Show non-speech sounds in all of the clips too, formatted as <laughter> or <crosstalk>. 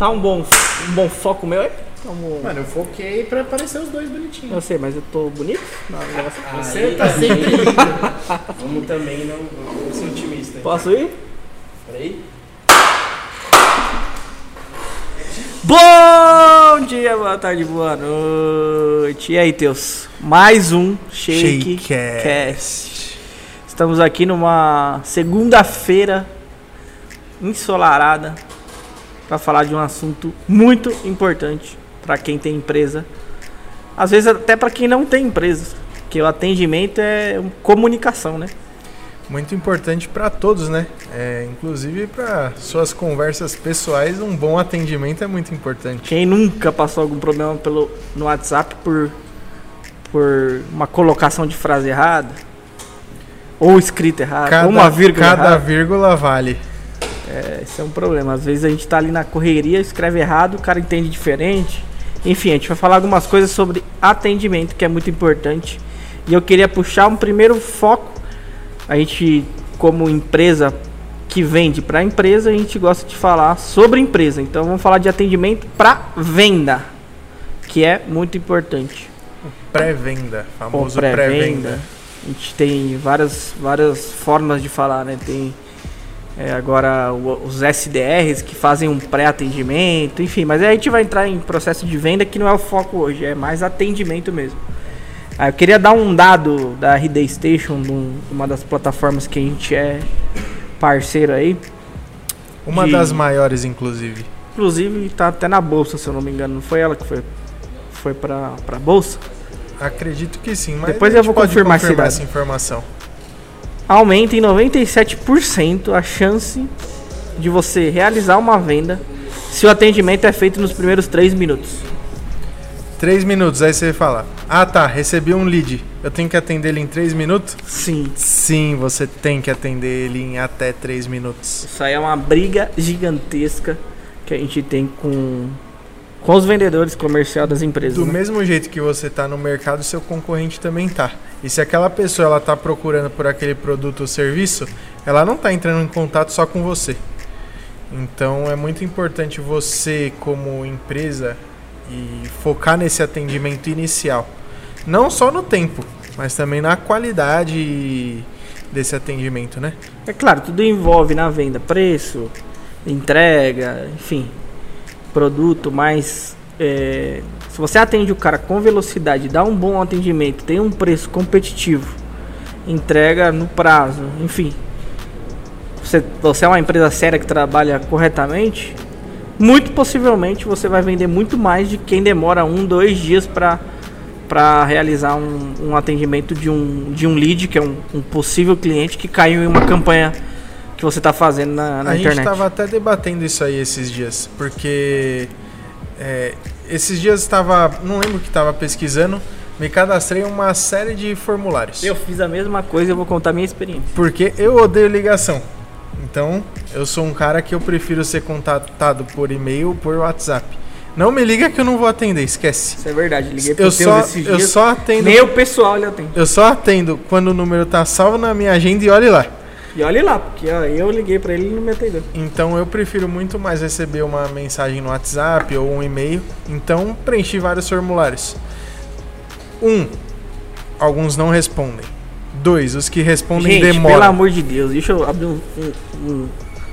Tá um bom, um bom foco meu aí? Tá um bom- Mano, eu foquei pra aparecer os dois bonitinhos. Eu sei, mas eu tô bonito? Não, negócio- Você tá sempre lindo. <laughs> Vamos também não, não ser otimista. Posso ir? Peraí. Bom dia, boa tarde, boa noite. E aí, Teus? Mais um Shake Shakecast. Cast. Estamos aqui numa segunda-feira ensolarada para falar de um assunto muito importante para quem tem empresa. Às vezes até para quem não tem empresa, que o atendimento é comunicação, né? Muito importante para todos, né? É, inclusive para suas conversas pessoais, um bom atendimento é muito importante. Quem nunca passou algum problema pelo, no WhatsApp por, por uma colocação de frase errada? Ou escrita errada? ou uma vírgula cada errada? vírgula vale. É, esse é um problema. Às vezes a gente tá ali na correria, escreve errado, o cara entende diferente. Enfim, a gente vai falar algumas coisas sobre atendimento, que é muito importante. E eu queria puxar um primeiro foco. A gente, como empresa que vende para empresa, a gente gosta de falar sobre empresa. Então vamos falar de atendimento para venda, que é muito importante. Pré-venda, famoso pré-venda. pré-venda. A gente tem várias, várias formas de falar, né? Tem é, agora os SDRs que fazem um pré-atendimento, enfim, mas aí a gente vai entrar em processo de venda que não é o foco hoje, é mais atendimento mesmo. Ah, eu queria dar um dado da RD Station, um- uma das plataformas que a gente é parceiro aí. Uma De- das maiores, inclusive. Inclusive tá até na bolsa, se eu não me engano. Não foi ela que foi, foi pra, pra bolsa? Acredito que sim, mas Depois a eu vou confirmar dado. essa informação. Aumenta em 97% a chance de você realizar uma venda se o atendimento é feito nos primeiros 3 minutos. Três minutos, aí você fala: Ah tá, recebi um lead. Eu tenho que atender ele em três minutos? Sim, Sim, você tem que atender ele em até três minutos. isso aí é uma briga gigantesca que a gente tem com, com os vendedores comercial das empresas. Do né? mesmo jeito que você tá no mercado, seu concorrente também tá. E se aquela pessoa ela tá procurando por aquele produto ou serviço, ela não tá entrando em contato só com você. Então é muito importante você, como empresa, e focar nesse atendimento inicial. Não só no tempo, mas também na qualidade desse atendimento, né? É claro, tudo envolve na venda preço, entrega, enfim, produto, mas é, se você atende o cara com velocidade, dá um bom atendimento, tem um preço competitivo, entrega no prazo, enfim, você, você é uma empresa séria que trabalha corretamente, muito possivelmente você vai vender muito mais de quem demora um, dois dias para para realizar um, um atendimento de um, de um lead, que é um, um possível cliente que caiu em uma campanha que você está fazendo na, na a internet. gente estava até debatendo isso aí esses dias, porque é, esses dias estava, não lembro que estava pesquisando, me cadastrei uma série de formulários. Eu fiz a mesma coisa e eu vou contar minha experiência. Porque eu odeio ligação. Então, eu sou um cara que eu prefiro ser contatado por e-mail ou por WhatsApp. Não me liga que eu não vou atender, esquece. Isso é verdade, liguei pro Eu só, esses eu dias. só atendo. Nem o pessoal ele atende. Eu só atendo quando o número tá salvo na minha agenda e olhe lá. E olha lá, porque ó, eu liguei pra ele e não me atendeu. Então eu prefiro muito mais receber uma mensagem no WhatsApp ou um e-mail. Então preenchi vários formulários. Um, alguns não respondem. Dois, os que respondem Gente, demoram. pelo amor de Deus, deixa eu abrir um, um, um,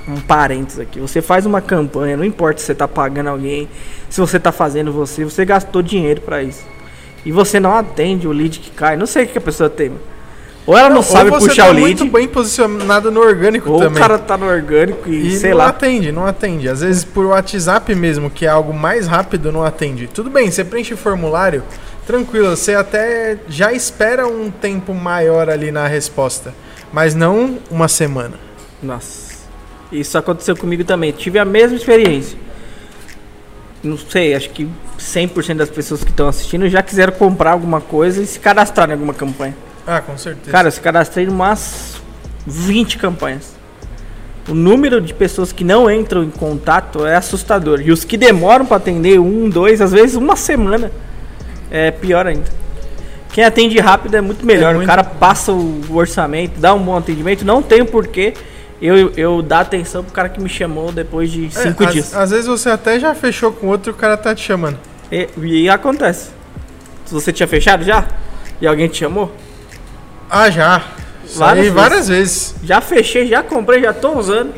um parênteses aqui. Você faz uma campanha, não importa se você tá pagando alguém, se você tá fazendo você, você gastou dinheiro pra isso. E você não atende o lead que cai. Não sei o que a pessoa tem. Ou ela não, sabe ou você puxar tá o lead, muito bem posicionado no orgânico ou também. o cara tá no orgânico e, E sei não lá. atende, não atende. Às vezes por WhatsApp mesmo, que é algo mais rápido, não atende. Tudo bem, você preenche o formulário, tranquilo, você até já espera um tempo maior ali na resposta. Mas não uma semana. Nossa. Isso aconteceu comigo também. Tive a mesma experiência. Não sei, acho que 100% das pessoas que estão assistindo já quiseram comprar alguma coisa e se cadastrar em alguma campanha. Ah, com certeza. Cara, eu se cadastrei em umas 20 campanhas. O número de pessoas que não entram em contato é assustador. E os que demoram para atender, um, dois, às vezes uma semana, é pior ainda. Quem atende rápido é muito melhor. É muito- O cara passa o orçamento, dá um bom atendimento. Não tem porquê eu, eu dar atenção pro cara que me chamou depois de É, cinco às- dias. Às, vezes você até já fechou com outro e o cara tá te chamando. E, e acontece. Se você tinha fechado já? E alguém te chamou? Ah, já. Isso Várias vezes. Já fechei, já comprei, já tô usando.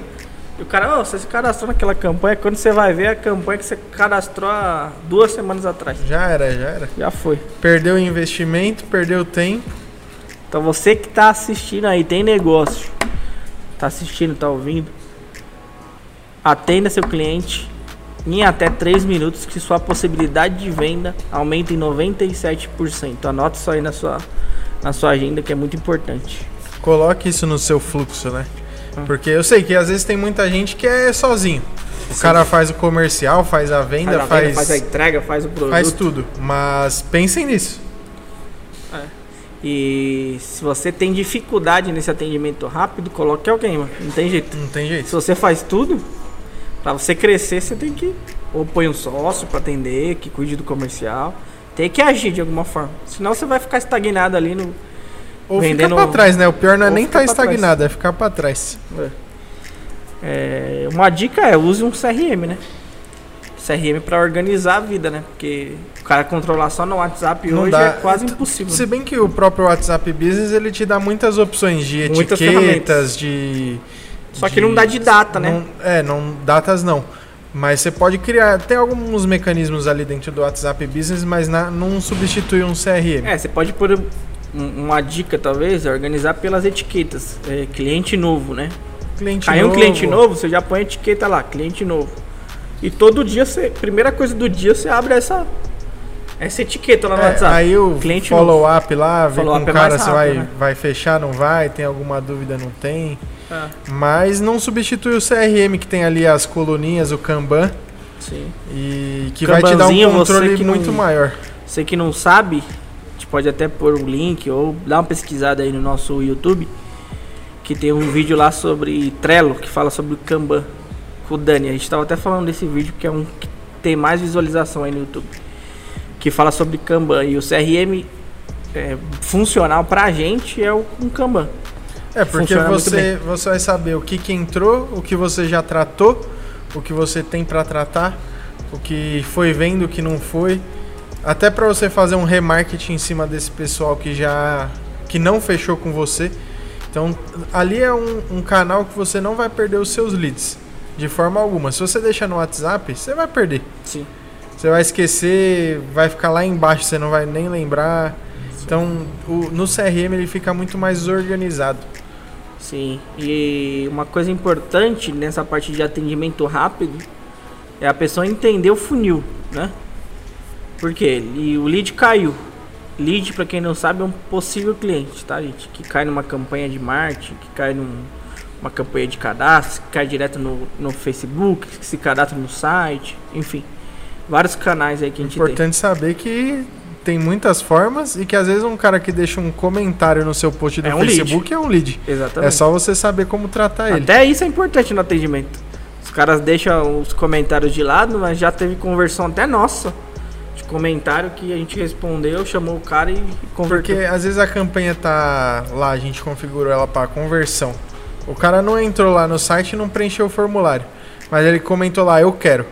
E o cara, ó, você se cadastrou naquela campanha, quando você vai ver a campanha que você cadastrou há duas semanas atrás. Já era, já era. Já foi. Perdeu o investimento, perdeu o tempo. Então você que tá assistindo aí, tem negócio. Tá assistindo, tá ouvindo. Atenda seu cliente em até 3 minutos que sua possibilidade de venda aumenta em 97%. Anota isso aí na sua, na sua agenda que é muito importante. Coloque isso no seu fluxo, né? Ah. Porque eu sei que às vezes tem muita gente que é sozinho. O cara faz o comercial, faz a venda, Faz a, faz, venda, faz a entrega, faz o produto. faz tudo. Mas pensem nisso. E se você tem dificuldade nesse atendimento rápido, coloque alguém, mano. Não tem jeito. Não tem Se jeito. você faz tudo, pra você crescer, você tem que ou põe um sócio pra atender, que cuide do comercial. Tem que agir de alguma forma. Senão você vai ficar estagnado ali no. Ou vendendo- ficar pra trás, né? O pior não é nem estar trás. estagnado, é ficar pra trás. É, uma dica é use um CRM, né? CRM pra organizar a vida, né? Porque o cara controlar só no WhatsApp Não hoje dá. é quase impossível. Se bem que o próprio WhatsApp Business ele te dá muitas opções de Muitas etiquetas, ferramentas. de. Só que não dá de data, né? Não- é, não datas não. Mas você pode criar. Tem alguns mecanismos ali dentro do WhatsApp Business, mas na- não substitui um CRM. É, você pode pôr um- uma dica, talvez, é organizar pelas etiquetas. É, cliente novo, né? Cliente Caiu um novo. cliente novo, você já põe a etiqueta lá, cliente novo. E todo dia você, primeira coisa do dia, você abre essa essa etiqueta lá no É, WhatsApp. aí o follow-up lá, ver com o é cara se vai, né? vai fechar, não vai, tem alguma dúvida, não tem. Ah, Mas não substitui o CRM que tem ali as coluninhas, o Kanban, sim. e que vai te dar um controle que não- muito maior. Você que não sabe, a gente pode até pôr um link ou dar uma pesquisada aí no nosso YouTube, que tem um vídeo lá sobre Trello, que fala sobre o Kanban, com o Dani. A gente estava até falando desse vídeo, que é um que tem mais visualização aí no YouTube, que fala sobre Kanban. E o CRM é, funcional pra gente é o um Kanban. É, porque você, você vai saber o que, que entrou, o que você já tratou, o que você tem para tratar, o que foi vendo, o que não foi. Até para você fazer um remarketing em cima desse pessoal que já que não fechou com você. Então, ali é um, um canal que você não vai perder os seus leads de forma alguma. Se você deixar no WhatsApp, você vai perder. Sim. Você vai esquecer, vai ficar lá embaixo, você não vai nem lembrar. Então, o- no CRM ele fica muito mais organizado. Sim, e uma coisa importante nessa parte de atendimento rápido é a pessoa entender o funil, né? Por quê? E o lead caiu. Lead, para quem não sabe, é um possível cliente, tá, gente? Que cai numa campanha de marketing, que cai numa campanha de cadastro, que cai direto no, no Facebook, que se cadastra no site, enfim. Vários canais aí que a gente tem. Importante saber que tem muitas formas e que às vezes um cara que deixa um comentário no seu post do É um lead. Facebook é um lead. Exatamente. É só você saber como tratar ele. Até isso é importante no atendimento. Os caras deixam os comentários de lado, mas já teve conversão até nossa. De comentário que a gente respondeu, chamou o cara e converteu. Porque às vezes a campanha tá lá, a gente configurou ela para conversão. O cara não entrou lá no site e não preencheu o formulário. Mas ele comentou lá, eu quero.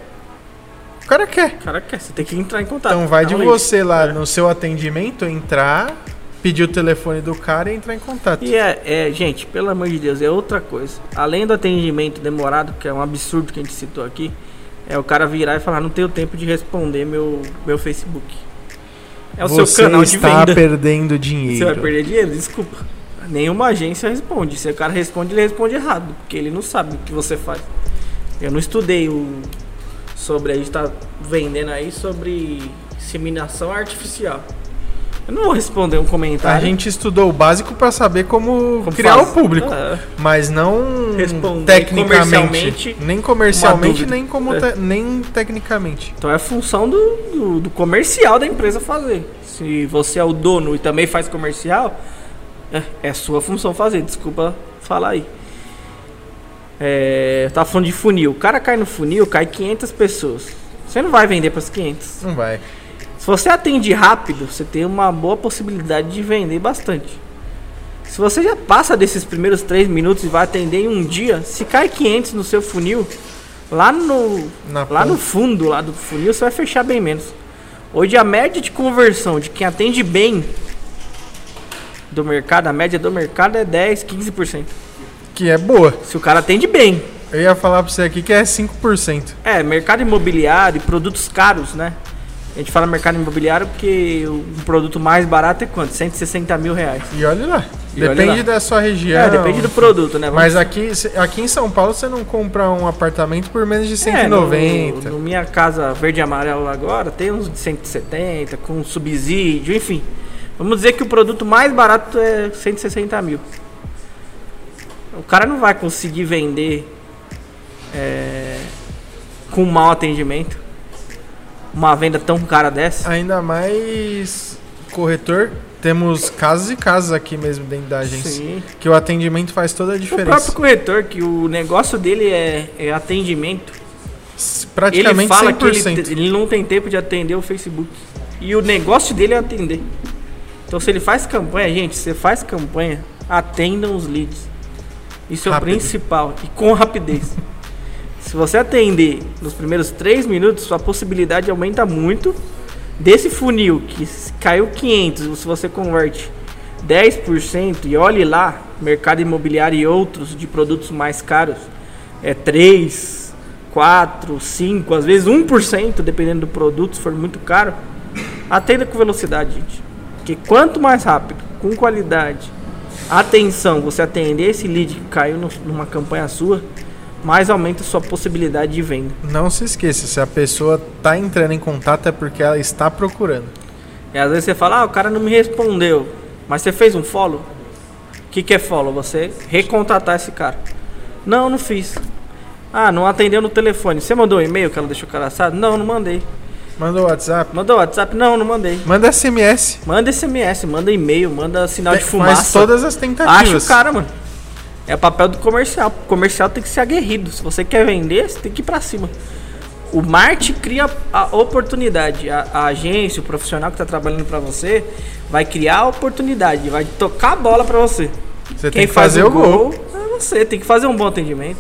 O cara quer. O cara quer, você tem que entrar em contato. Então vai Dá de você lá É. no seu atendimento, entrar, pedir o telefone do cara e entrar em contato. E é, é, gente, pelo amor de Deus, é outra coisa. Além do atendimento demorado, que é um absurdo que a gente citou aqui, é o cara virar e falar, não tenho tempo de responder meu, meu Facebook. É o você seu canal de está venda. perdendo dinheiro. <laughs> Você vai perder dinheiro? Desculpa. Nenhuma agência responde. Se o cara responde, ele responde errado. Porque ele não sabe o que você faz. Eu não estudei o sobre. A gente tá vendendo aí sobre inseminação artificial. Eu não vou responder um A comentário. gente estudou o básico para saber como, como criar faz. o público, É. mas não Responder tecnicamente, comercialmente nem comercialmente, nem como É. te- nem tecnicamente. Então é função do, do, do comercial da empresa fazer. Se você é o dono e também faz comercial, é, é sua função fazer. Desculpa falar aí. É, eu tava falando de funil. O cara cai no funil, cai 500 pessoas. Você não vai vender para as 500. Não vai. Se você atende rápido, você tem uma boa possibilidade de vender bastante. Se você já passa desses primeiros 3 minutos e vai atender em um dia, se cai 500 no seu funil, lá no, Na lá no fundo lá do funil você vai fechar bem menos. Hoje a média de conversão de quem atende bem do mercado, a média do mercado é 10, 15%. Que é boa. Se o cara atende bem. Eu ia falar pra você aqui que é 5%. É, mercado imobiliário e produtos caros, né? A gente fala mercado imobiliário porque o produto mais barato é quanto? 160 mil reais. E olha lá. E olha depende lá. da sua região. É, depende do produto, né? Vamos- Mas aqui, aqui em São Paulo você não compra um apartamento por menos de É, 190. no, no minha casa verde e amarelo agora tem uns de 170, com subsídio, enfim. Vamos dizer que o produto mais barato é 160 mil. O cara não vai conseguir vender é, com mau atendimento uma venda tão cara dessa. Ainda mais corretor. Temos casos e casos aqui mesmo dentro da agência. Sim. Que o atendimento faz toda a O diferença. próprio corretor, que o negócio dele é, é atendimento. S- Ele Praticamente fala que 100%. ele, ele não tem tempo de atender o Facebook. E o negócio dele é atender. Então se ele faz campanha, gente, você faz campanha, atendam os leads. Isso é o principal. E com rapidez. se você atender nos primeiros 3 minutos, sua possibilidade aumenta muito. Desse funil que caiu 500, se você converte 10% e olhe lá, mercado imobiliário e outros de produtos mais caros, é 3, 4, 5, às vezes 1%, dependendo do produto, se for muito caro. Atenda com velocidade, gente. Porque quanto mais rápido, com qualidade, atenção, você atender esse lead que caiu no- numa campanha sua, mais aumenta sua possibilidade de venda. Não se esqueça, se a pessoa tá entrando em contato é porque ela está procurando. E às vezes você fala, ah, o cara não me respondeu. Mas você fez um follow? O que, que é follow? Você recontratar esse cara. Não, não fiz. Ah, não atendeu no telefone. Você mandou um e-mail que ela deixou cadastrado? Não, não mandei. Manda o WhatsApp. Mandou WhatsApp? Não, não mandei. Manda SMS. Manda SMS, manda e-mail, manda sinal de fumaça. Faz todas as Acha tentativas. o cara, mano. É o papel do comercial. O comercial tem que ser aguerrido. Se você quer vender, você tem que ir pra cima. O marketing cria a oportunidade. A, a agência, o profissional que tá trabalhando pra você, vai criar a oportunidade, vai tocar a bola pra você. Você Quem tem que faz fazer o gol. é você. Tem que fazer um bom atendimento.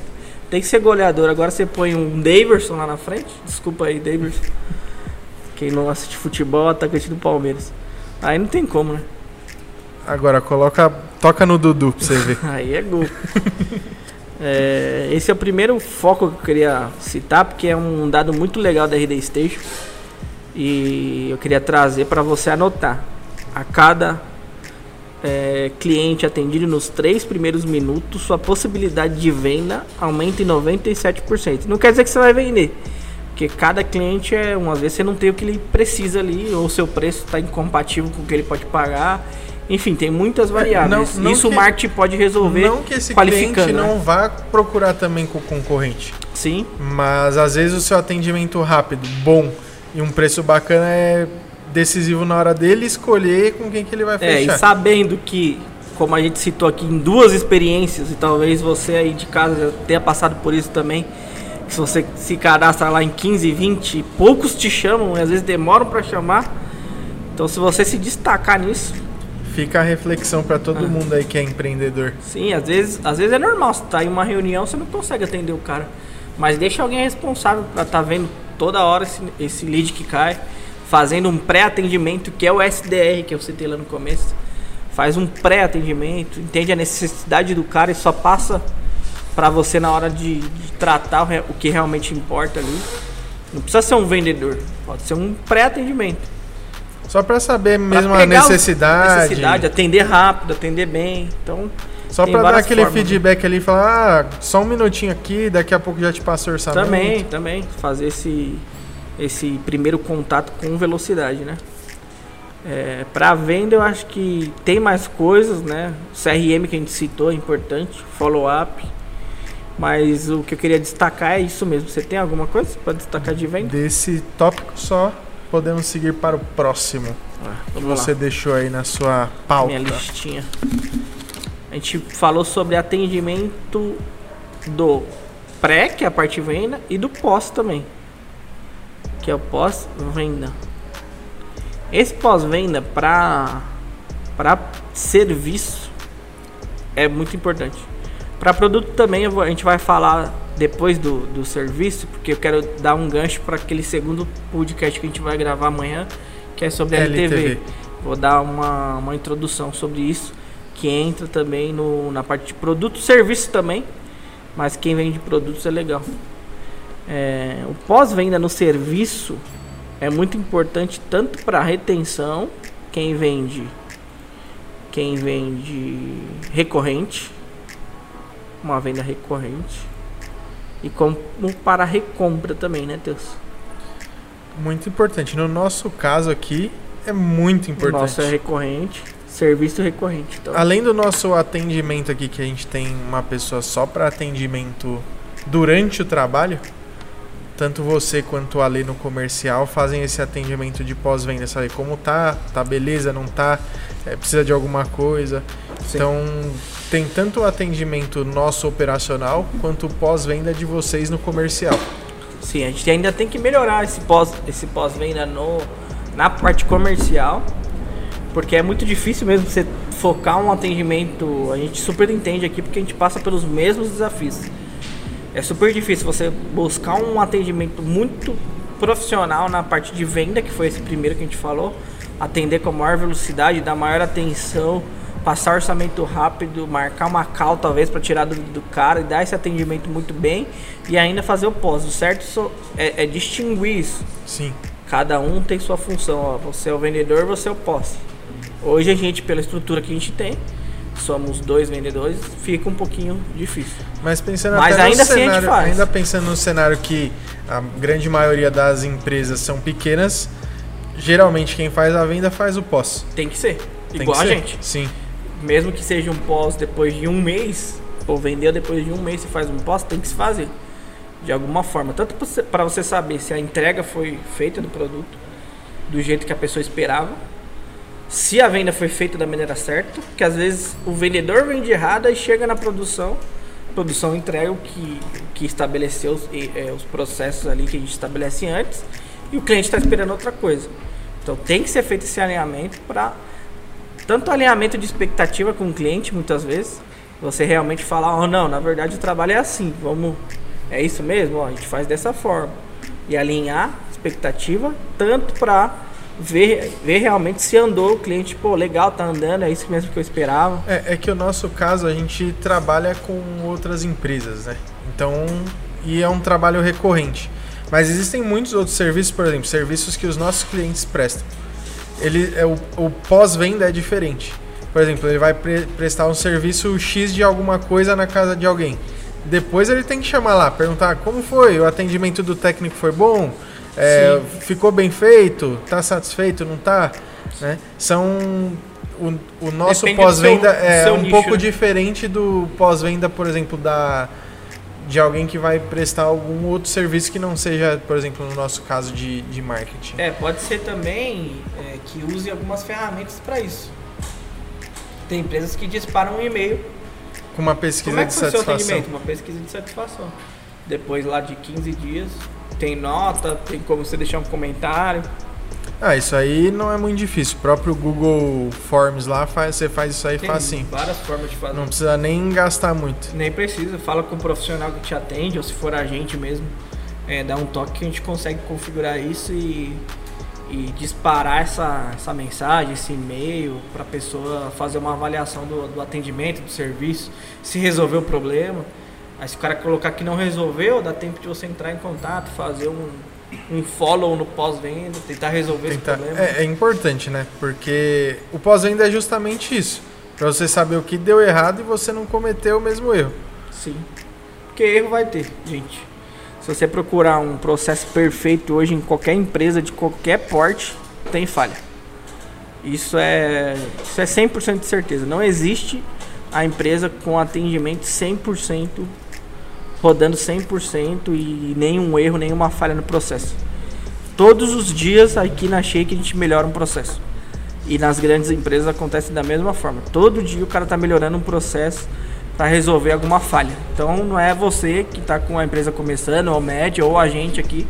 Tem que ser goleador. Agora você põe um Daverson lá na frente. Desculpa aí, Daverson. Quem não assiste futebol, atacante do Palmeiras. Aí não tem como, né? Agora coloca, toca no Dudu pra você ver. <laughs> Aí é gol. É, esse é o primeiro foco que eu queria citar, porque é um dado muito legal da RD Station. E eu queria trazer para você anotar. A cada é, cliente atendido nos três primeiros minutos, sua possibilidade de venda aumenta em 97%. Não quer dizer que você vai vender. Porque cada cliente é, uma vez você não tem o que ele precisa ali, ou seu preço está incompatível com o que ele pode pagar. Enfim, tem muitas variáveis. não- não Isso o que- marketing pode resolver Não que esse cliente né? não vá procurar também com o concorrente. Sim, Mas às vezes o seu atendimento rápido, bom e um preço bacana é decisivo na hora dele escolher com quem que ele vai É, e fechar. sabendo que, como a gente citou aqui em duas experiências, e talvez você aí de casa tenha passado por isso também, que se você se cadastra lá em 15, 20, poucos te chamam, e às vezes demoram para chamar. Então se você se destacar nisso, Fica a reflexão para todo Ah. mundo aí que é empreendedor. sim, às vezes, às vezes é normal, você tá em uma reunião, você não consegue atender o cara. Mas deixa alguém responsável para estar vendo toda hora esse, esse lead que cai, fazendo um pré-atendimento, que é o SDR que eu citei lá no começo. Faz um pré-atendimento, entende a necessidade do cara e só passa para você na hora de, de tratar o, o que realmente importa ali. Não precisa ser um vendedor, pode ser um pré-atendimento. Só para saber mesmo a necessidade, necessidade, atender rápido, atender bem. Então, só para dar aquele formas, né? feedback ali e falar, ah, só um minutinho aqui, daqui a pouco já te passo o orçamento. Também, também. Fazer esse, esse primeiro contato com velocidade, né? É, para venda eu acho que tem mais coisas, né? O CRM que a gente citou é importante, follow-up. Mas o que eu queria destacar é isso mesmo. Você tem alguma coisa para destacar de venda? Desse tópico só podemos seguir para o próximo. Ah, que você lá. deixou aí na sua pauta. Minha listinha. A gente falou sobre atendimento do pré, que é a parte venda, e do pós também, que é o pós-venda. Esse pós-venda para para serviço é muito importante. Para produto também vou- a gente vai falar depois do, do serviço, porque eu quero dar um gancho para aquele segundo podcast que a gente vai gravar amanhã, que é sobre LTV. LTV. Vou dar uma, uma introdução sobre isso, que entra também no, na parte de produto e serviço também, mas quem vende produtos é legal. É, o pós-venda no serviço é muito importante tanto para retenção, quem vende quem vende recorrente, uma venda recorrente, e como para recompra também, né, Teus? Muito importante. No nosso caso aqui, é muito O importante. nosso é recorrente, serviço recorrente. Então, Além do nosso atendimento aqui, que a gente tem uma pessoa só para atendimento durante o trabalho, tanto você quanto a Lê no comercial fazem esse atendimento de pós-venda, sabe como tá, tá beleza, não tá, é, precisa de alguma coisa. Sim. Então, tem tanto o atendimento nosso operacional quanto pós-venda de vocês no comercial. Sim, a gente ainda tem que melhorar esse pós esse pós-venda no na parte comercial, porque é muito difícil mesmo você focar um atendimento. A gente super entende aqui porque a gente passa pelos mesmos desafios. É super difícil você buscar um atendimento muito profissional na parte de venda, que foi esse primeiro que a gente falou, atender com a maior velocidade, dar maior atenção, passar orçamento rápido, marcar uma call talvez para tirar do, do cara e dar esse atendimento muito bem e ainda fazer o pós. O certo é, é distinguir isso. Sim. Cada um tem sua função. Ó. Você é o vendedor, você é o pós. Hoje a gente, pela estrutura que a gente tem, somos dois vendedores, fica um pouquinho difícil. Mas pensando Mas até ainda no assim a gente cenário, ainda pensando no cenário que a grande maioria das empresas são pequenas, geralmente quem faz a venda faz o pós. Tem que ser. Tem Igual que a ser. gente. Sim. Mesmo que seja um pós depois de um mês, ou vendeu depois de um mês, você faz um pós, tem que se fazer. De alguma forma. Tanto para você saber se a entrega foi feita do produto do jeito que a pessoa esperava. Se a venda foi feita da maneira certa, porque às vezes o vendedor vende errado e chega na produção, a produção entrega o que, que estabeleceu os, e, é, os processos ali que a gente estabelece antes, e o cliente está esperando outra coisa. Então tem que ser feito esse alinhamento para tanto alinhamento de expectativa com o cliente, muitas vezes, você realmente falar, oh não, na verdade o trabalho é assim, vamos, é isso mesmo, ó, a gente faz dessa forma. E alinhar expectativa, tanto para ver, ver realmente se andou o cliente, pô, legal, tá andando, é isso mesmo que eu esperava. É, é que o nosso caso a gente trabalha com outras empresas, né? Então, e é um trabalho recorrente. Mas existem muitos outros serviços, por exemplo, serviços que os nossos clientes prestam. Ele é o, o pós-venda é diferente. Por exemplo, ele vai pre- prestar um serviço X de alguma coisa na casa de alguém. Depois ele tem que chamar lá, perguntar como foi, o atendimento do técnico foi bom, É, ficou bem feito, tá satisfeito, não tá? Né? São o, o nosso pós-venda é um nicho, pouco né? diferente do pós-venda, por exemplo, da de alguém que vai prestar algum outro serviço que não seja, por exemplo, no nosso caso de, de marketing. É, pode ser também é, que use algumas ferramentas para isso. Tem empresas que disparam um e-mail Com uma pesquisa Como é que de satisfação. atendimento? Uma pesquisa de satisfação. Depois lá de 15 dias, tem nota, tem como você deixar um comentário. Ah, isso aí não é muito difícil. O próprio Google Forms lá, faz, você faz isso aí Tem facinho. várias formas de fazer. Não precisa nem gastar muito. Nem precisa, fala com o profissional que te atende, ou se for a gente mesmo, é, dá um toque que a gente consegue configurar isso e, e disparar essa, essa mensagem, esse e-mail, para a pessoa fazer uma avaliação do, do atendimento, do serviço, se resolveu o problema. Aí se o cara colocar que não resolveu, dá tempo de você entrar em contato, fazer um, um follow no pós-venda, tentar resolver Tentar- esse problema. É, é importante, né? Porque o pós-venda é justamente isso. Pra você saber o que deu errado e você não cometer o mesmo erro. Sim. Porque erro vai ter, gente. Se você procurar um processo perfeito hoje em qualquer empresa de qualquer porte, tem falha. Isso é, isso é 100% de certeza. Não existe a empresa com atendimento 100%, rodando 100% e nenhum erro, nenhuma falha no processo. Todos os dias aqui na Shake a gente melhora um processo. E nas grandes empresas acontece da mesma forma. Todo dia o cara está melhorando um processo para resolver alguma falha. Então não é você que está com a empresa começando, ou média, ou a gente aqui,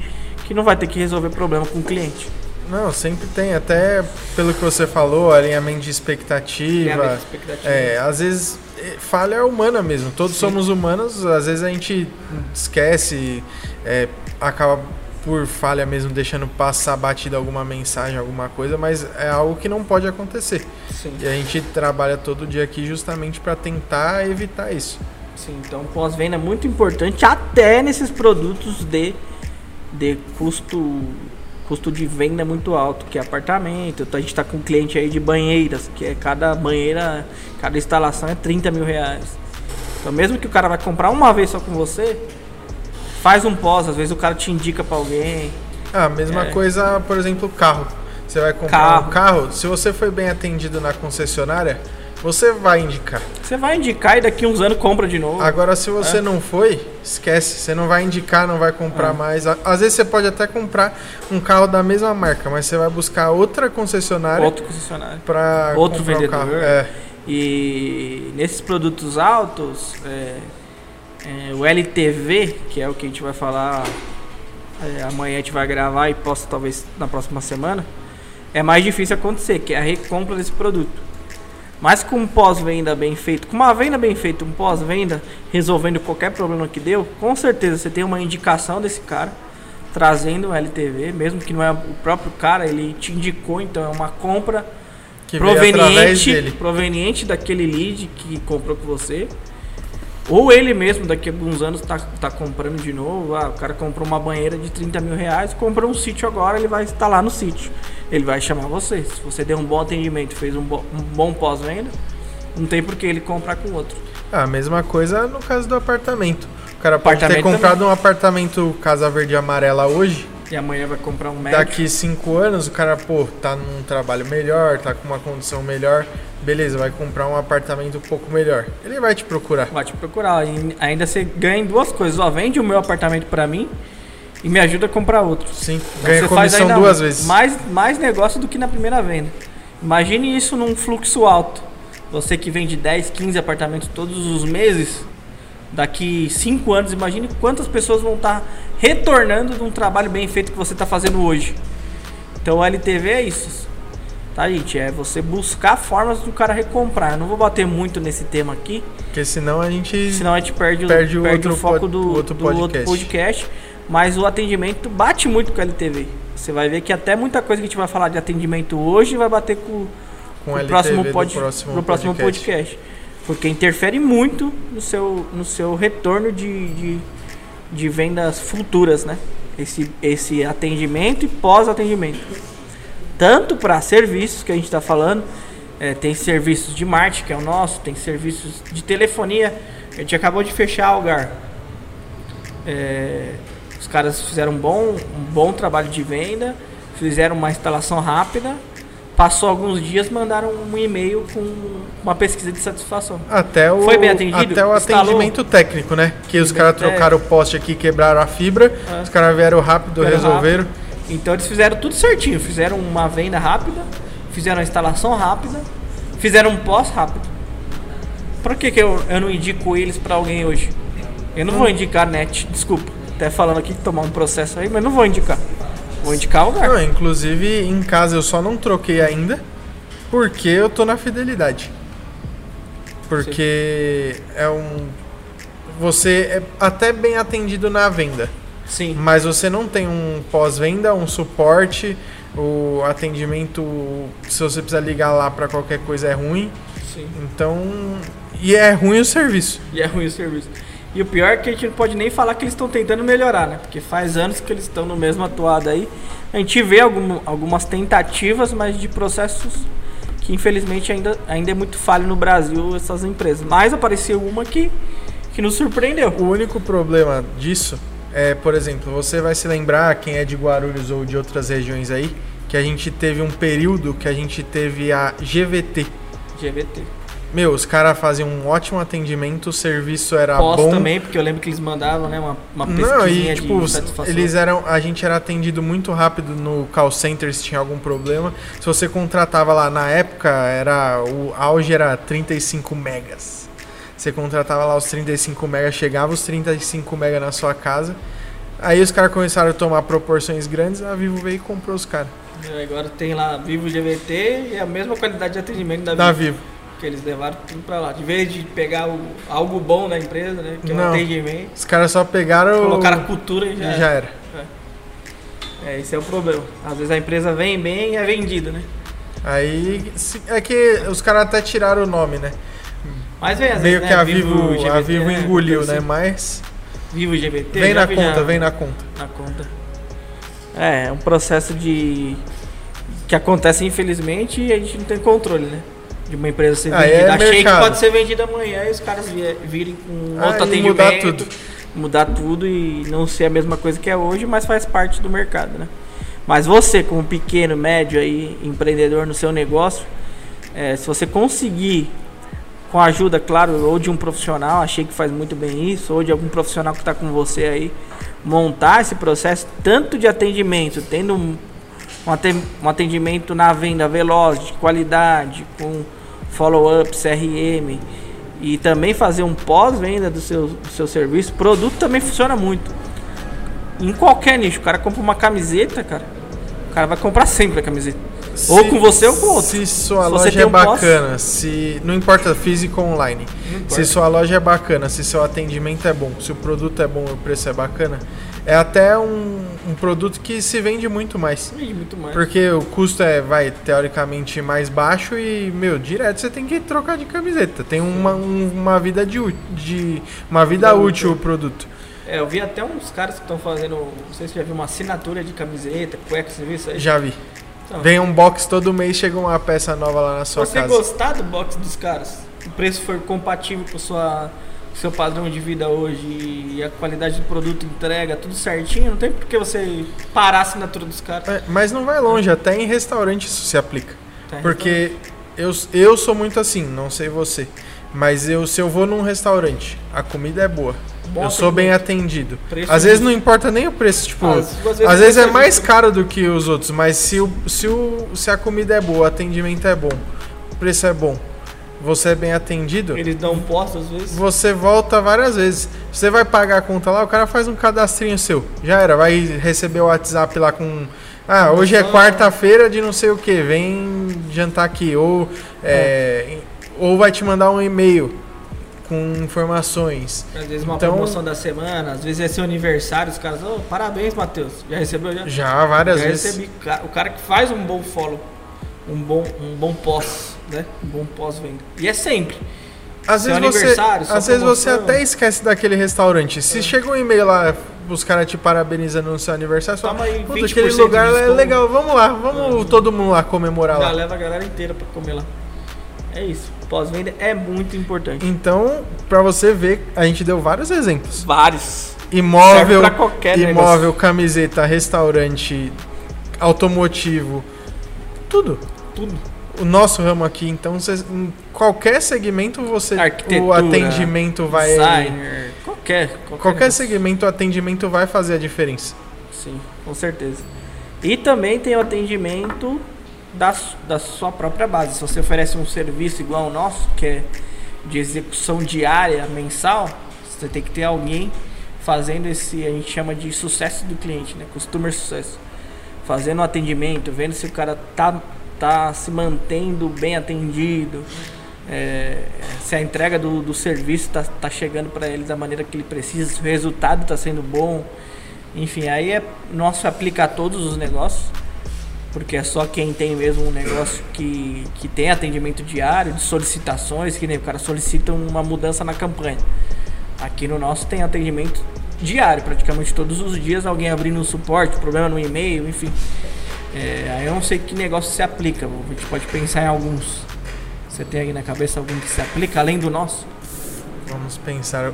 que não vai ter que resolver problema com o cliente. Não, sempre tem. Até pelo que você falou, alinhamento de expectativa. Alinhamento de expectativa. É, às vezes é, falha humana mesmo. Todos Sim. somos humanos, às vezes a gente esquece, é, acaba por falha mesmo deixando passar batida alguma mensagem, alguma coisa, mas é algo que não pode acontecer. Sim. E a gente trabalha todo dia aqui justamente para tentar evitar isso. Sim, então pós-venda é muito importante até nesses produtos de, de custo custo de venda muito alto, que é apartamento. Então a gente está com um cliente aí de banheiras, que é cada banheira, cada instalação é 30 mil reais. Então mesmo que o cara vai comprar uma vez só com você, faz um pós, às vezes o cara te indica para alguém. Ah, a mesma É. coisa, por exemplo, carro. Você vai comprar Carro. um carro, se você foi bem atendido na concessionária, você vai indicar. Você vai indicar e daqui uns anos compra de novo. Agora, se você É. não foi, esquece. Você não vai indicar, não vai comprar É. mais. Às vezes você pode até comprar um carro da mesma marca, mas você vai buscar outra concessionária Outro concessionário. para outro vendedor. carro. É. E nesses produtos altos, é, o LTV, que é o que a gente vai falar é, amanhã, a gente vai gravar e posta talvez na próxima semana, é mais difícil acontecer, que é a recompra desse produto. Mas com um pós-venda bem feito, com uma venda bem feita, um pós-venda resolvendo qualquer problema que deu, com certeza você tem uma indicação desse cara trazendo o LTV, mesmo que não é o próprio cara, ele te indicou, então é uma compra Que proveniente, proveniente daquele lead que comprou com você. Ou ele mesmo, daqui a alguns anos, tá, tá comprando de novo. Ah, o cara comprou uma banheira de 30 mil reais, comprou um sítio agora, ele vai instalar no sítio. Ele vai chamar você. Se você deu um bom atendimento, fez um, bo- um bom pós-venda, não tem por que ele comprar com outro. Ah, a mesma coisa no caso do apartamento. O cara pode ter comprado um apartamento Casa Verde e Amarela hoje. E amanhã vai comprar um médico. Daqui cinco anos, o cara, pô, tá num trabalho melhor, tá com uma condição melhor. Beleza, vai comprar um apartamento um pouco melhor. Ele vai te procurar. Vai te procurar. E ainda você ganha duas coisas. Ó, vende o meu apartamento pra mim e me ajuda a comprar outro. Sim, Então ganha você faz comissão ainda duas vezes. Mais, mais negócio do que na primeira venda. Imagine isso num fluxo alto. Você que vende 10, 15 apartamentos todos os meses, daqui 5 anos, imagine quantas pessoas vão estar retornando de um trabalho bem feito que você está fazendo hoje. Então o LTV é isso. Tá, gente? É você buscar formas do cara recomprar. Eu não vou bater muito nesse tema aqui, Porque senão a gente. senão a gente perde, o- Perde o perde o outro foco pod- do, o outro do outro podcast. podcast. Mas o atendimento bate muito com o LTV. Você vai ver que até muita coisa que a gente vai falar de atendimento hoje vai bater com, com o LTV próximo, pod, próximo pro próximo podcast. podcast. Porque interfere muito no seu, no seu retorno de, de, de vendas futuras, né? Esse, esse atendimento e pós-atendimento. Tanto para serviços que a gente está falando, é, tem serviços de marketing, que é o nosso, tem serviços de telefonia. A gente acabou de fechar a Algar. É, os caras fizeram um bom, um bom trabalho de venda, fizeram uma instalação rápida. Passou alguns dias, mandaram um e-mail com uma pesquisa de satisfação. Até o, Foi bem atendido? Até o Instalou? atendimento técnico, né? Que os caras É. trocaram o poste aqui, quebraram a fibra, É. os caras vieram rápido, resolveram. rápido. Então eles fizeram tudo certinho. Fizeram uma venda rápida, fizeram a instalação rápida, fizeram um pós rápido. Por que, que eu, eu não indico eles pra alguém hoje? Eu não vou indicar net, desculpa. Até falando aqui que tomar um processo aí, mas não vou indicar. Vou indicar o lugar. Não, inclusive em casa eu só não troquei ainda porque eu tô na fidelidade. Porque é um. Você é até bem atendido na venda, Sim. mas você não tem um pós-venda, um suporte, o atendimento, se você precisar ligar lá pra qualquer coisa é ruim. Sim. Então. E é ruim o serviço. E é ruim o serviço. E o pior é que a gente não pode nem falar que eles estão tentando melhorar, né? Porque faz anos que eles estão no mesmo atuado aí. A gente vê algum, algumas tentativas, mas de processos que infelizmente ainda, ainda é muito falho no Brasil, essas empresas. Mas apareceu uma que, que nos surpreendeu. O único problema disso é, por exemplo, você vai se lembrar, quem é de Guarulhos ou de outras regiões aí, que a gente teve um período que a gente teve a GVT. GVT. Meu, os caras faziam um ótimo atendimento, o serviço era Pós bom. também, porque eu lembro que eles mandavam, né? Uma, uma Não, e tipo, eles eram. A gente era atendido muito rápido no call center se tinha algum problema. Se você contratava lá na época, era. O auge era 35 megas. Você contratava lá os 35 megas, chegava os 35 megas na sua casa. Aí os caras começaram a tomar proporções grandes, a Vivo veio e comprou os caras. Agora tem lá Vivo GVT e a mesma qualidade de atendimento da Vivo. Da Vivo. Porque eles levaram tudo pra lá. De vez de pegar o, algo bom da empresa, né? Que é o atendimento, Os caras só pegaram. colocaram a cultura e já, e já era. É, esse é o problema. Às vezes a empresa vem bem e é vendida, né? Aí. É que os caras até tiraram o nome, né? Mas vem, às Meio vezes, que né? a Vivo, a GVT, Vivo né? engoliu, né? Mas. Vivo GVT. Vem na conta, já- vem na conta. na conta. É, é um processo de. que acontece infelizmente e a gente não tem controle, né? De uma empresa ser Aí vendida. é Achei que mercado. pode ser vendida amanhã e os caras virem com Ah, outro e atendimento. mudar tudo. Mudar tudo e não ser a mesma coisa que é hoje, mas faz parte do mercado, né? Mas você, como pequeno, médio aí, empreendedor no seu negócio, é, se você conseguir, com a ajuda, claro, ou de um profissional, achei que faz muito bem isso, ou de algum profissional que está com você aí, montar esse processo, tanto de atendimento, tendo um, aten- atendimento na venda veloz, de qualidade, com follow-up, CRM, e também fazer um pós-venda do seu, do seu serviço, produto também funciona muito. Em qualquer nicho, o cara compra uma camiseta, cara, o cara vai comprar <laughs> sempre a camiseta. Ou com você ou com outro. Se sua Se loja é um bacana, se. Não importa físico ou online. Se sua loja é bacana, se seu atendimento é bom, se o produto é bom e o preço é bacana, é até um, um produto que se vende muito mais. Vende muito mais. Porque o custo é, vai, teoricamente mais baixo e, meu, direto você tem que trocar de camiseta. Tem uma, um- uma vida de, de uma vida Vida útil útil. o produto. É, eu vi até uns caras que estão fazendo, não sei se você já viu uma assinatura de camiseta, cueca, você viu isso aí? Já vi. Então, Vem um box todo mês, chega uma peça nova lá na sua você casa. gostar do box dos caras, o preço for compatível com sua seu padrão de vida hoje e a qualidade do produto entrega, tudo certinho, não tem por que você parar a assinatura dos caras. É, mas não vai longe, até em restaurante isso se aplica. Tá? Porque eu, eu sou muito assim, não sei você. Mas eu, se eu vou num restaurante, a comida é boa. Bom eu sou bem atendido. Preço Às vezes não importa nem o preço, tipo, Às- às vezes às vezes é é mais caro do que os outros, mas se, o, se, o, se a comida é boa, o atendimento é bom, o preço é bom, você é bem atendido, Eles dão um posto às vezes. você volta várias vezes. Você vai pagar a conta lá, o cara faz um cadastrinho seu. Já era, vai receber o WhatsApp lá com. Ah, hoje é quarta-feira de não sei o que, vem jantar aqui. Ou, é, ou vai te mandar um e-mail com informações. Às vezes uma Então- promoção da semana, às vezes é seu aniversário, os caras, oh, parabéns, Matheus. Já recebeu já? Já várias Já vezes. recebi. O cara que faz um bom follow, um bom, um bom pós, né? Um bom pós-venda. E é sempre. Às Seu vezes, você, às vezes você até esquece daquele restaurante. É. Se chega um e-mail lá, os caras te parabenizando no seu aniversário, você Toma fala, Puta, 20% aquele lugar é desconto." legal, vamos lá, vamos todo mundo lá comemorar Já lá. leva a galera inteira pra comer lá. É isso. Pós-venda é muito importante. Então, pra você ver, a gente deu vários exemplos. Vários. Imóvel, pra qualquer imóvel, negócio. camiseta, restaurante, automotivo, tudo. Tudo. O nosso ramo aqui, então, cês- em qualquer segmento você o atendimento vai Designer, qualquer. Qualquer, qualquer segmento o atendimento vai fazer a diferença. Sim, com certeza. E também tem o atendimento da, da sua própria base. Se você oferece um serviço igual ao nosso, que é de execução diária, mensal, você tem que ter alguém fazendo esse, a gente chama de sucesso do cliente, né? Customer sucesso. Fazendo o atendimento, vendo se o cara tá, tá se mantendo bem atendido, é, se a entrega do, do serviço tá, tá chegando para ele da maneira que ele precisa, se o resultado tá sendo bom. Enfim, aí é nosso aplicar a todos os negócios, porque é só quem tem mesmo um negócio que, que tem atendimento diário, de solicitações, que nem o cara solicita uma mudança na campanha. Aqui no nosso tem atendimento diário, praticamente todos os dias, alguém abrindo um suporte, problema no e-mail, enfim. É, aí eu não sei que negócio se aplica, a gente pode pensar em alguns. Você tem aí na cabeça algum que se aplica além do nosso? Vamos pensar.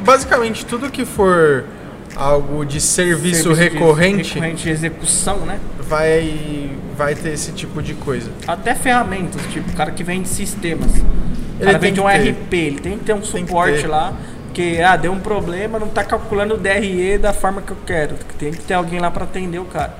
Basicamente, tudo que for algo de serviço, de- recorrente, recorrente de execução, né? vai, vai ter esse tipo de coisa. Até ferramentas, tipo, o cara que vende sistemas. O Ele cara tem vende um ter. RP, ele tem que ter um suporte ter. lá, que ah, deu um problema, não tá calculando o DRE da forma que eu quero. Tem que ter alguém lá para atender o cara.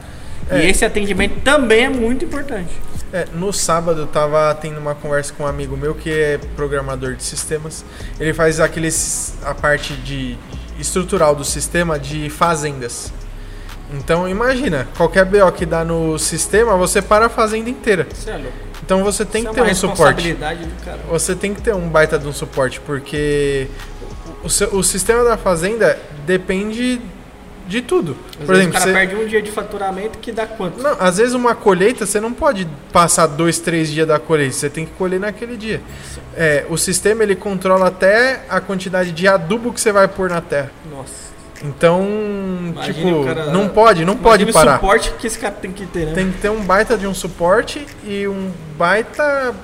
É. E esse atendimento também é muito importante. É, no sábado eu tava tendo uma conversa com um amigo meu que é programador de sistemas. Ele faz aqueles a parte de estrutural do sistema de fazendas. Então imagina, qualquer BO que dá no sistema, você para a fazenda inteira. É louco. Então você tem Isso que é ter uma um suporte. Você tem que ter um baita de um suporte, porque o, seu- o sistema da fazenda depende de tudo. Às Por exemplo, o cara você, perde um dia de faturamento que dá quanto? não, às vezes uma colheita você não pode passar dois, três dias da colheita, você tem que colher naquele dia. É, o sistema ele controla até a quantidade de adubo que você vai pôr na terra. Nossa. Então, Imagine tipo, cara- não pode, não pode parar. o suporte que esse cara tem que ter, né? Tem que ter um baita de um suporte e um baita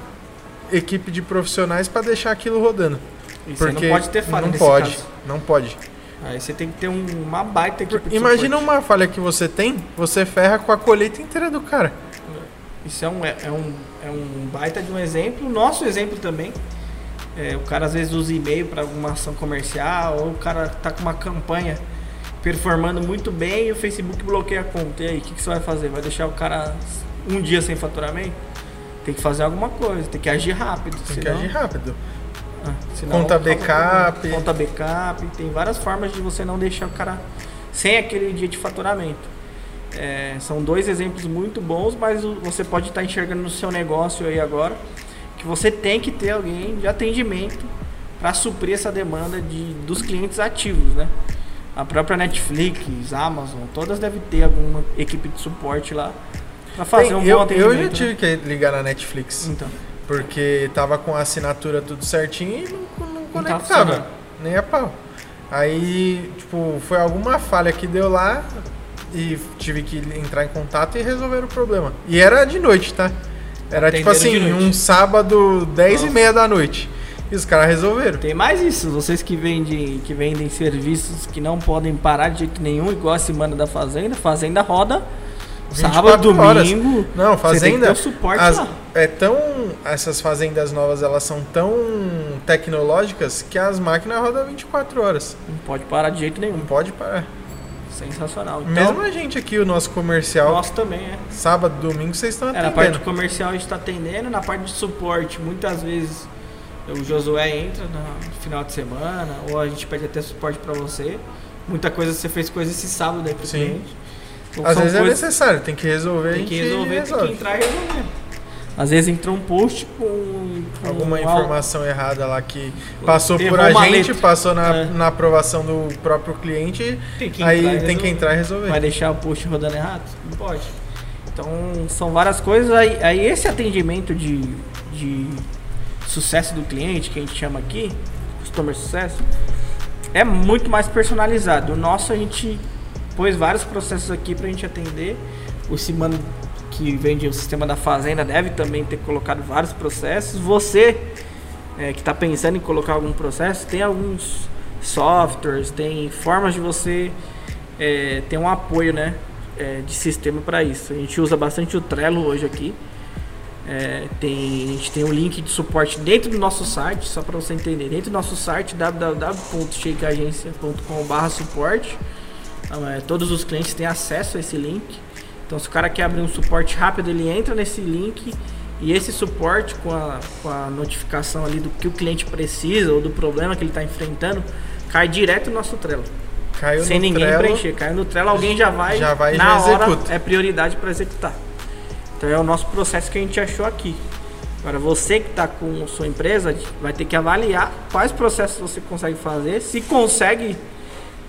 equipe de profissionais para deixar aquilo rodando. E Porque não pode ter falha não nesse pode, caso. não pode. Aí você tem que ter um- uma baita equipe de Imagina suporte. uma falha que você tem, você ferra com a colheita inteira do cara. Isso é um, é, é um, é um baita de um exemplo. Nosso exemplo também. É, o cara às vezes usa e-mail para alguma ação comercial, ou o cara tá com uma campanha performando muito bem e o Facebook bloqueia a conta. E aí, o que, que você vai fazer? Vai deixar o cara um dia sem faturamento? Tem que fazer alguma coisa, tem que agir rápido. Tem que senão- agir rápido. Ah, senão Conta backup. Conta backup. Tem várias formas de você não deixar o cara sem aquele dia de faturamento. É, são dois exemplos muito bons, mas você pode estar enxergando no seu negócio aí agora que você tem que ter alguém de atendimento para suprir essa demanda de, dos clientes ativos, né? A própria Netflix, Amazon, todas devem ter alguma equipe de suporte lá para fazer um eu, bom atendimento. eu já né? tive que ligar na Netflix, Então, porque tava com a assinatura tudo certinho e não, não Não tava conectava, funcionando. nem a pau. Aí, tipo, foi alguma falha que deu lá e tive que entrar em contato e resolver o problema. E era de noite, tá? Era tipo Atenderam assim, um sábado, 10 e Nossa. meia da noite. E os caras resolveram. Tem mais isso, vocês que vendem, que vendem serviços que não podem parar de jeito nenhum, igual a semana da Fazenda, Fazenda roda 24 sábado, horas. domingo. Não, que ter fazenda. suporte as- lá. é tão. Essas fazendas novas elas são tão tecnológicas que as máquinas rodam 24 horas. Não pode parar de jeito nenhum. Não pode parar. Sensacional. Então, Mesmo a gente aqui, o nosso comercial, nós também é. sábado, domingo, vocês estão É, na parte atendendo. comercial a gente está atendendo, na parte de suporte, muitas vezes o Josué entra no final de semana, ou a gente pede até suporte para você. Muita coisa você fez coisa esse sábado aí pro Sim. cliente. Às vezes é coisas- necessário, tem que resolver. Tem a que resolver, tem resolve. que entrar e resolver. Às vezes entra um post com, com Alguma al- informação errada lá que passou por Errou a uma gente, letra. passou na, É. na aprovação do próprio cliente, Tem que aí tem que entrar e resolver. Vai deixar o post rodando errado? Não pode. Então, são várias coisas. Aí, aí esse atendimento de, de sucesso do cliente, que a gente chama aqui, customer sucesso, é muito mais personalizado. O nosso, a gente pôs vários processos aqui pra gente atender. O Simano, que vende o sistema da fazenda, deve também ter colocado vários processos. Você, é, que está pensando em colocar algum processo, tem alguns softwares, tem formas de você é, ter um apoio né, é, de sistema para isso. A gente usa bastante o Trello hoje aqui. É, tem, a gente tem um link de suporte dentro do nosso site, só para você entender. Dentro do nosso site, www.shakeagencia.com.br suporte. É, todos os clientes têm acesso a esse link. Então, se o cara quer abrir um suporte rápido, ele entra nesse link e esse suporte com a, com a notificação ali do que o cliente precisa ou do problema que ele está enfrentando, cai direto no nosso Trello. Caiu sem ninguém Trello, preencher. Caiu no Trello, alguém já vai, Já vai na já hora, executa. é prioridade para executar. Então é o nosso processo que a gente achou aqui. Agora você que está com sua empresa vai ter que avaliar quais processos você consegue fazer, se consegue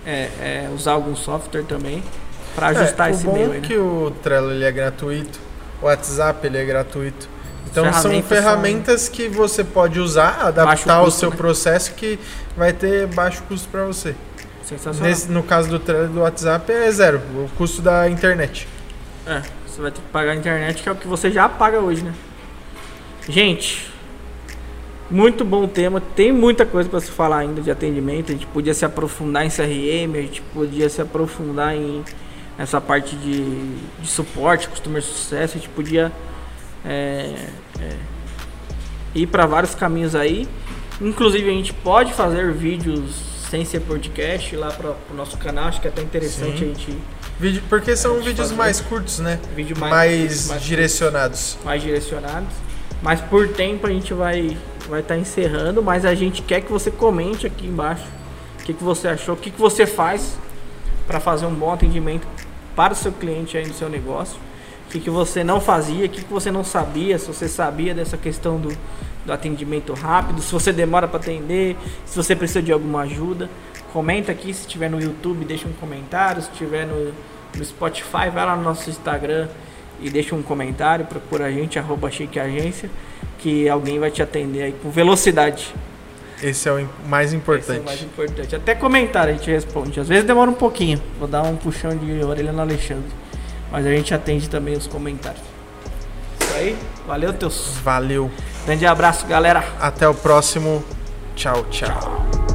é, é, usar algum software também para ajustar é, esse o bom meio é né? que o Trello ele é gratuito, o WhatsApp ele é gratuito. Então são Ferramentas ferramentas que você pode usar, adaptar o custo, seu né? processo que vai ter baixo custo para você. Sensacional. Nesse- no caso do Trello do WhatsApp é zero, o custo da internet. É, você vai ter que pagar a internet, que é o que você já paga hoje, né? Gente, muito bom tema. Tem muita coisa para se falar ainda de atendimento. A gente podia se aprofundar em CRM, a gente podia se aprofundar em essa parte de, de suporte, customer sucesso. A gente podia é, é, ir para vários caminhos aí. Inclusive, a gente pode fazer vídeos sem ser podcast lá para o nosso canal. Acho que é até interessante Sim. a gente Vídeo, porque são vídeos fazer. mais curtos, né? vídeo mais, Mais, mais direcionados. mais direcionados. Mas por tempo a gente vai vai estar encerrando, mas a gente quer que você comente aqui embaixo o que, que você achou, o que, que você faz para fazer um bom atendimento para o seu cliente aí no seu negócio. O que, que você não fazia, o que, que você não sabia, se você sabia dessa questão do, do atendimento rápido, se você demora para atender, se você precisa de alguma ajuda. Comenta aqui, se estiver no YouTube, deixa um comentário, se estiver no, no Spotify, vai lá no nosso Instagram e deixa um comentário, procura a gente, arroba Chique Agência, que alguém vai te atender aí com velocidade. Esse é o mais importante. Esse é o mais importante. Até comentário a gente responde. Às vezes demora um pouquinho. Vou dar um puxão de orelha no Alexandre. Mas a gente atende também os comentários. Isso aí. Valeu, teus. Valeu. Grande abraço, galera. Até o próximo. Tchau, tchau. tchau.